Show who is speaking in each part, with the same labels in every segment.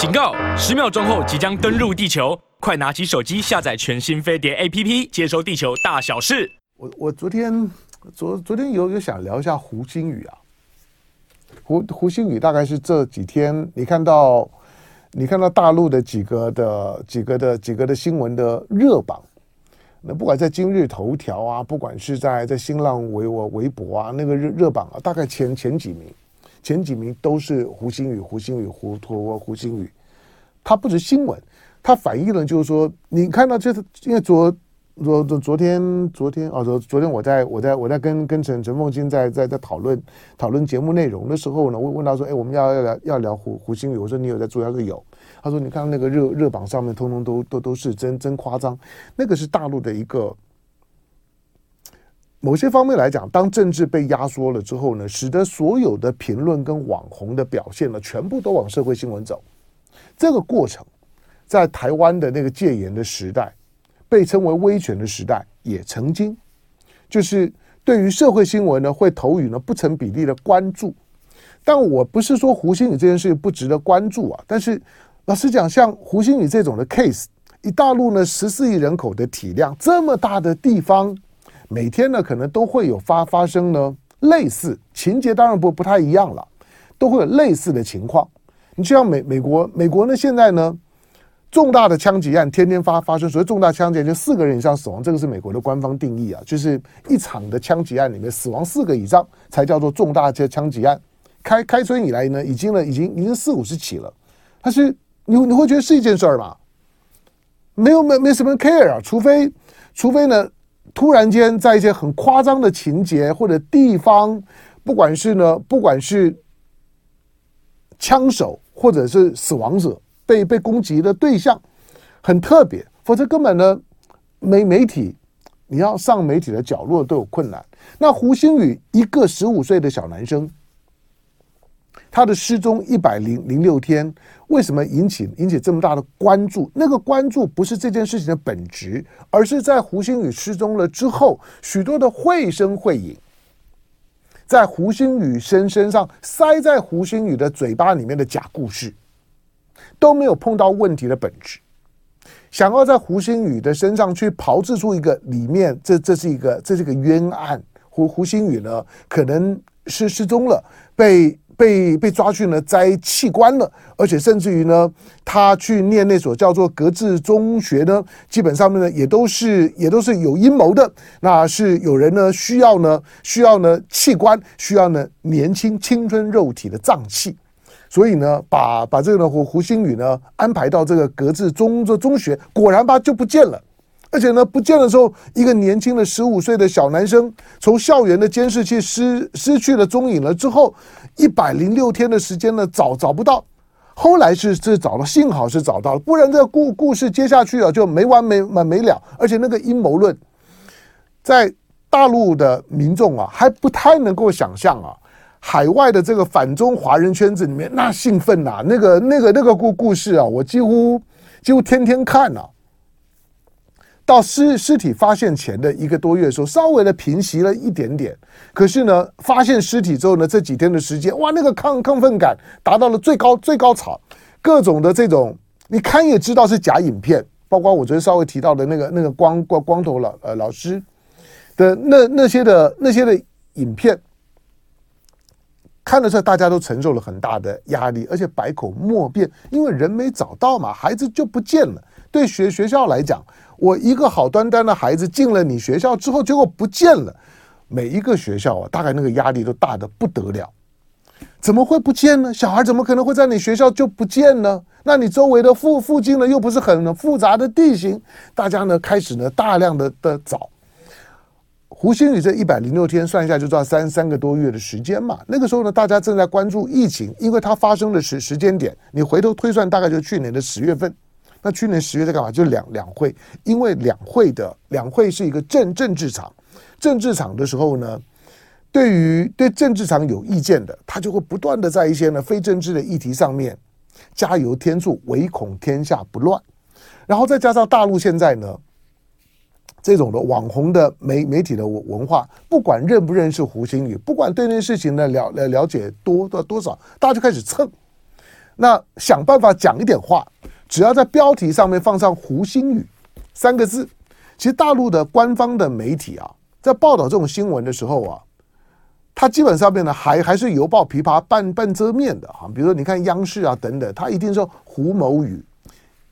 Speaker 1: 警告！十秒钟后即将登陆地球，快拿起手机下载全新飞碟 APP，接收地球大小事。
Speaker 2: 我我昨天昨昨天有有想聊一下胡星宇啊，胡胡星宇大概是这几天你看到你看到大陆的几个的几个的几个的新闻的热榜，那不管在今日头条啊，不管是在在新浪微博微博啊，那个热热榜啊，大概前前几名。前几名都是胡星宇，胡星宇，胡托胡星宇。他不是新闻，他反映了就是说，你看到这是因为昨昨昨昨天昨天啊，昨昨天我在我在我在跟跟陈陈凤金在在在讨论讨论节目内容的时候呢，我问他说，哎，我们要要聊要聊胡胡星宇，我说你有在注意？他说有。他说你看那个热热榜上面，通通都都都是真真夸张，那个是大陆的一个。某些方面来讲，当政治被压缩了之后呢，使得所有的评论跟网红的表现呢，全部都往社会新闻走。这个过程，在台湾的那个戒严的时代，被称为威权的时代，也曾经，就是对于社会新闻呢，会投予呢不成比例的关注。但我不是说胡星宇这件事不值得关注啊，但是老实讲，像胡星宇这种的 case，以大陆呢十四亿人口的体量，这么大的地方。每天呢，可能都会有发发生呢类似情节，当然不不太一样了，都会有类似的情况。你就像美美国，美国呢现在呢重大的枪击案天天发发生，所谓重大枪击案就四个人以上死亡，这个是美国的官方定义啊，就是一场的枪击案里面死亡四个以上才叫做重大的枪击案。开开春以来呢，已经呢已经已经四五十起了，但是你你会觉得是一件事儿吗？没有没没什么 care 啊，除非除非呢。突然间，在一些很夸张的情节或者地方，不管是呢，不管是枪手或者是死亡者被被攻击的对象很特别，否则根本呢，媒媒体你要上媒体的角落都有困难。那胡星宇一个十五岁的小男生，他的失踪一百零零六天。为什么引起引起这么大的关注？那个关注不是这件事情的本质，而是在胡星宇失踪了之后，许多的绘声绘影，在胡星宇身身上塞在胡星宇的嘴巴里面的假故事，都没有碰到问题的本质。想要在胡星宇的身上去炮制出一个里面，这这是一个这是一个冤案。胡胡星宇呢，可能是失踪了，被。被被抓去呢摘器官了，而且甚至于呢，他去念那所叫做格致中学呢，基本上面呢也都是也都是有阴谋的。那是有人呢需要呢需要呢器官，需要呢年轻青春肉体的脏器，所以呢把把这个呢胡胡星宇呢安排到这个格致中这中学，果然吧就不见了。而且呢，不见的时候，一个年轻的十五岁的小男生，从校园的监视器失失去了踪影了之后，一百零六天的时间呢，找找不到。后来是是找到，幸好是找到了，不然这故故事接下去啊就没完没完没了。而且那个阴谋论，在大陆的民众啊还不太能够想象啊，海外的这个反中华人圈子里面那兴奋呐，那个那个那个故故事啊，我几乎几乎天天看呐、到尸尸体发现前的一个多月的时候，稍微的平息了一点点。可是呢，发现尸体之后呢，这几天的时间，哇，那个亢亢奋感达到了最高最高潮。各种的这种，你看也知道是假影片，包括我昨天稍微提到的那个那个光光光头老呃老师的那那些的那些的影片，看的时候大家都承受了很大的压力，而且百口莫辩，因为人没找到嘛，孩子就不见了。对学学校来讲。我一个好端端的孩子进了你学校之后，结果不见了。每一个学校啊，大概那个压力都大得不得了。怎么会不见呢？小孩怎么可能会在你学校就不见呢？那你周围的附附近呢，又不是很复杂的地形，大家呢开始呢大量的的找。胡星宇这一百零六天算一下就知道三三个多月的时间嘛。那个时候呢，大家正在关注疫情，因为它发生的时时间点，你回头推算，大概就是去年的十月份。那去年十月在干嘛？就两两会，因为两会的两会是一个政政治场，政治场的时候呢，对于对政治场有意见的，他就会不断的在一些呢非政治的议题上面加油添醋，唯恐天下不乱。然后再加上大陆现在呢，这种的网红的媒媒体的文化，不管认不认识胡星宇，不管对那事情呢了了了解多多多少，大家就开始蹭。那想办法讲一点话，只要在标题上面放上“胡星宇”三个字，其实大陆的官方的媒体啊，在报道这种新闻的时候啊，它基本上面呢还还是犹抱琵琶半半遮面的哈。比如说你看央视啊等等，它一定说胡某宇，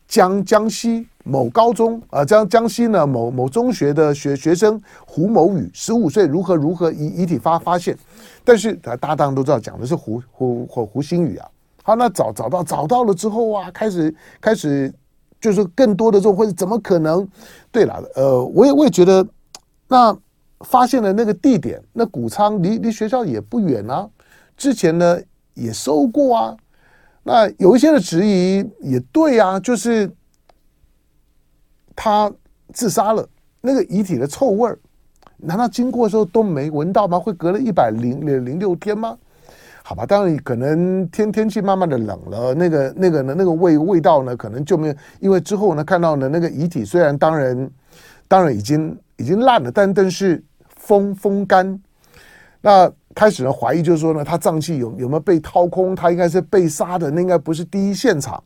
Speaker 2: 江江西某高中啊，江江西呢某某中学的学学生胡某宇，十五岁如何如何遗遗体发发现，但是大家当然都知道讲的是胡胡胡胡新宇啊。好，那找找到找到了之后啊，开始开始就是更多的这种会怎么可能？对了，呃，我也我也觉得，那发现了那个地点，那谷仓离离学校也不远啊，之前呢也收过啊，那有一些的质疑也对啊，就是他自杀了，那个遗体的臭味儿，难道经过的时候都没闻到吗？会隔了一百零零六天吗？好吧，当然可能天天气慢慢的冷了，那个那个呢，那个味味道呢，可能就没有。因为之后呢，看到呢那个遗体，虽然当然当然已经已经烂了，但但是风风干。那开始呢怀疑就是说呢，他脏器有有没有被掏空？他应该是被杀的，那应该不是第一现场。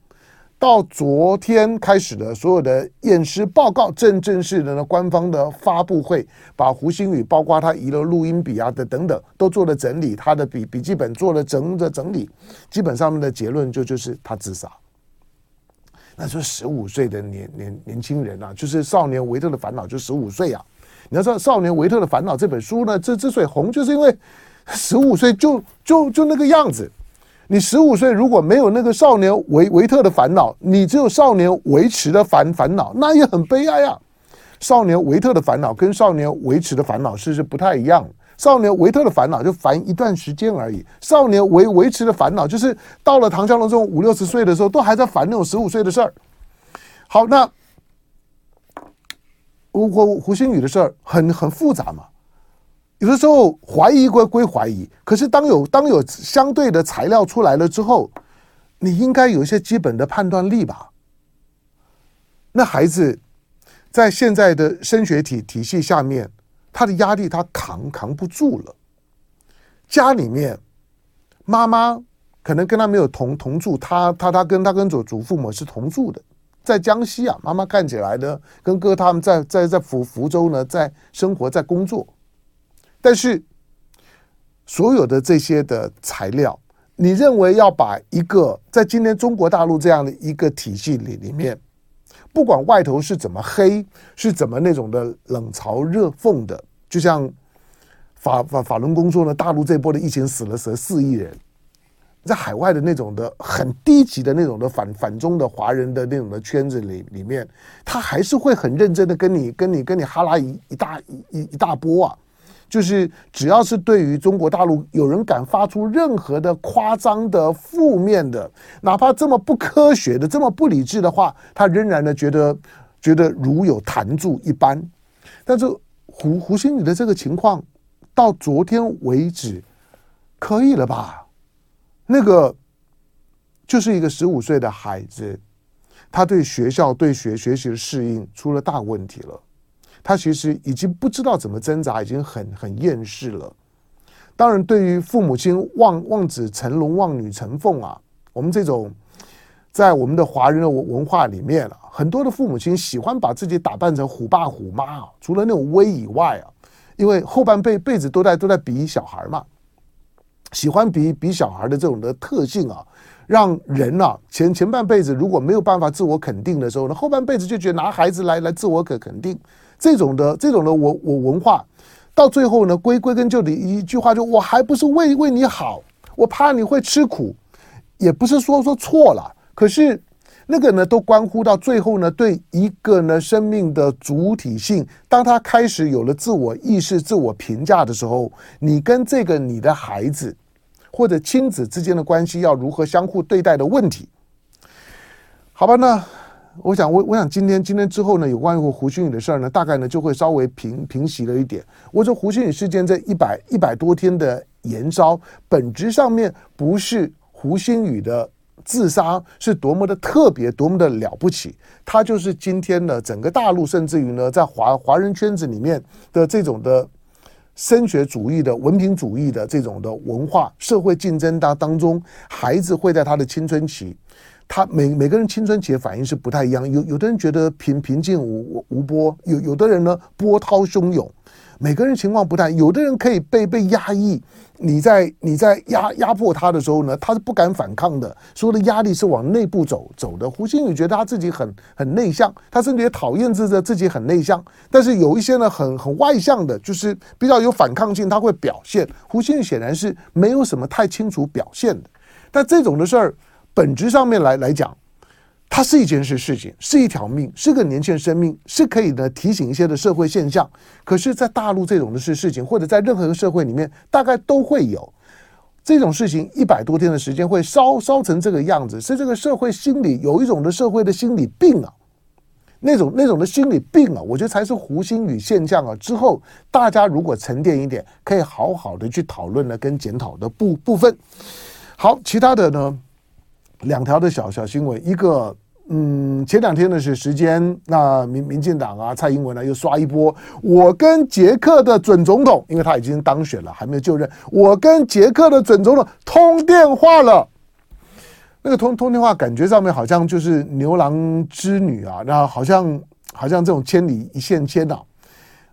Speaker 2: 到昨天开始的所有的验尸报告，正正式的呢官方的发布会，把胡星宇包括他遗留录音笔啊的等等都做了整理，他的笔笔记本做了整的整理，基本上面的结论就就是他自杀。那说十五岁的年年年轻人啊，就是少年维特的烦恼，就十五岁啊。你要知道《少年维特的烦恼》这本书呢，这之所以红，就是因为十五岁就就就那个样子。你十五岁如果没有那个少年维维特的烦恼，你只有少年维持的烦烦恼，那也很悲哀啊。少年维特的烦恼跟少年维持的烦恼是是不太一样。少年维特的烦恼就烦一段时间而已，少年维维持的烦恼就是到了唐湘龙这种五六十岁的时候，都还在烦那种十五岁的事儿。好，那胡胡胡星宇的事儿很很复杂嘛。有的时候怀疑归归怀疑，可是当有当有相对的材料出来了之后，你应该有一些基本的判断力吧？那孩子在现在的升学体体系下面，他的压力他扛扛不住了。家里面妈妈可能跟他没有同同住，他他他跟他跟祖祖父母是同住的，在江西啊，妈妈看起来呢，跟哥他们在在在福福州呢，在生活在工作。但是，所有的这些的材料，你认为要把一个在今天中国大陆这样的一个体系里里面，不管外头是怎么黑，是怎么那种的冷嘲热讽的，就像法法法轮功说呢，大陆这波的疫情死了十四亿人，在海外的那种的很低级的那种的反反中的华人的那种的圈子里里面，他还是会很认真的跟你跟你跟你哈拉一一大一一大波啊。就是只要是对于中国大陆有人敢发出任何的夸张的负面的，哪怕这么不科学的、这么不理智的话，他仍然的觉得觉得如有弹柱一般。但是胡胡星宇的这个情况，到昨天为止，可以了吧？那个就是一个十五岁的孩子，他对学校、对学学习的适应出了大问题了。他其实已经不知道怎么挣扎，已经很很厌世了。当然，对于父母亲望望子成龙、望女成凤啊，我们这种在我们的华人的文化里面啊，很多的父母亲喜欢把自己打扮成虎爸虎妈啊，除了那种威以外啊，因为后半辈辈子都在都在比小孩嘛，喜欢比比小孩的这种的特性啊，让人啊前前半辈子如果没有办法自我肯定的时候呢，后半辈子就觉得拿孩子来来自我可肯定。这种的这种的我我文化，到最后呢，归归根究底一句话，就我还不是为为你好，我怕你会吃苦，也不是说说错了，可是那个呢，都关乎到最后呢，对一个呢生命的主体性，当他开始有了自我意识、自我评价的时候，你跟这个你的孩子或者亲子之间的关系要如何相互对待的问题，好吧，那。我想，我我想今天今天之后呢，有关于胡星宇的事儿呢，大概呢就会稍微平平息了一点。我说胡星宇事件这一百一百多天的延烧，本质上面不是胡星宇的自杀是多么的特别，多么的了不起，他就是今天的整个大陆，甚至于呢，在华华人圈子里面的这种的升学主义的文凭主义的这种的文化社会竞争当当中，孩子会在他的青春期，他每每个人青春期的反应是不太一样，有有的人觉得平平静无无波，有有的人呢波涛汹涌。每个人情况不太，有的人可以被被压抑，你在你在压压迫他的时候呢，他是不敢反抗的，所有的压力是往内部走走的。胡星宇觉得他自己很很内向，他甚至也讨厌自己自己很内向，但是有一些呢很很外向的，就是比较有反抗性，他会表现。胡星宇显然是没有什么太清楚表现的，但这种的事儿本质上面来来讲。它是一件事事情，是一条命，是个年轻人生命，是可以呢提醒一些的社会现象。可是，在大陆这种的事事情，或者在任何一个社会里面，大概都会有这种事情。一百多天的时间会烧烧成这个样子，是这个社会心理有一种的社会的心理病啊，那种那种的心理病啊，我觉得才是胡心宇现象啊。之后大家如果沉淀一点，可以好好的去讨论呢跟检讨的部部分。好，其他的呢，两条的小小新闻，一个。嗯，前两天的是时间，那民民进党啊，蔡英文呢又刷一波。我跟捷克的准总统，因为他已经当选了，还没有就任。我跟捷克的准总统通电话了。那个通通电话，感觉上面好像就是牛郎织女啊，那好像好像这种千里一线牵啊，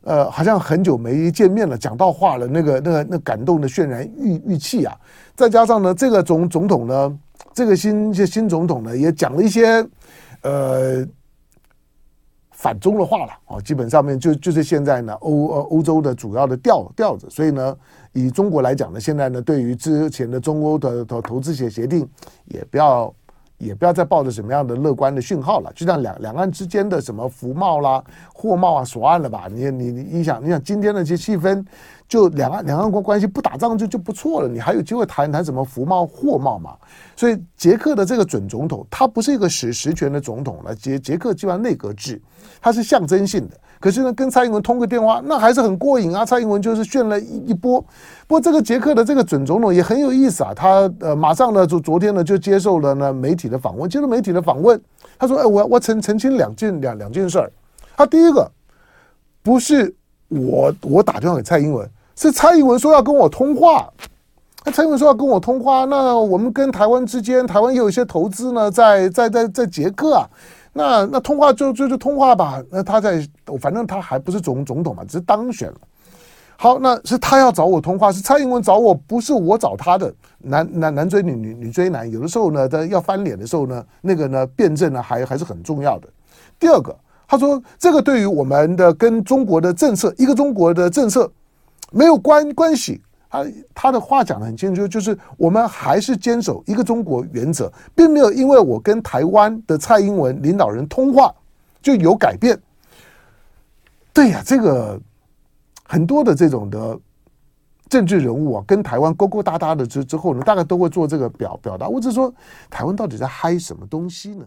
Speaker 2: 呃，好像很久没见面了，讲到话了，那个那个那感动的渲染语语气啊，再加上呢，这个总总统呢。这个新新总统呢，也讲了一些呃反中的话了啊，基本上面就就是现在呢欧呃欧洲的主要的调调子，所以呢，以中国来讲呢，现在呢，对于之前的中欧的投投资协协定，也不要也不要再抱着什么样的乐观的讯号了，就像两两岸之间的什么服贸啦、货贸啊锁案了吧？你你你你想你想今天的这些气氛。就两岸两岸关关系不打仗就就不错了，你还有机会谈谈什么服贸货贸嘛？所以捷克的这个准总统，他不是一个实实权的总统了。捷捷克基本上内阁制，他是象征性的。可是呢，跟蔡英文通个电话，那还是很过瘾啊。蔡英文就是炫了一一波。不过这个捷克的这个准总统也很有意思啊，他呃马上呢就昨天呢就接受了呢媒体的访问，接受媒体的访问，他说：“哎，我我澄澄清两件两两件事儿。他第一个不是我我打电话给蔡英文。”是蔡英文说要跟我通话，那蔡英文说要跟我通话，那我们跟台湾之间，台湾有一些投资呢，在在在在捷克啊，那那通话就就就通话吧。那他在，反正他还不是总总统嘛，只是当选了。好，那是他要找我通话，是蔡英文找我，不是我找他的。男男男追女女女追男，有的时候呢，他要翻脸的时候呢，那个呢辩证呢还还是很重要的。第二个，他说这个对于我们的跟中国的政策，一个中国的政策。没有关关系，他他的话讲的很清楚，就是我们还是坚守一个中国原则，并没有因为我跟台湾的蔡英文领导人通话就有改变。对呀，这个很多的这种的政治人物啊，跟台湾勾勾搭搭的之之后呢，大概都会做这个表表达。我只是说，台湾到底在嗨什么东西呢？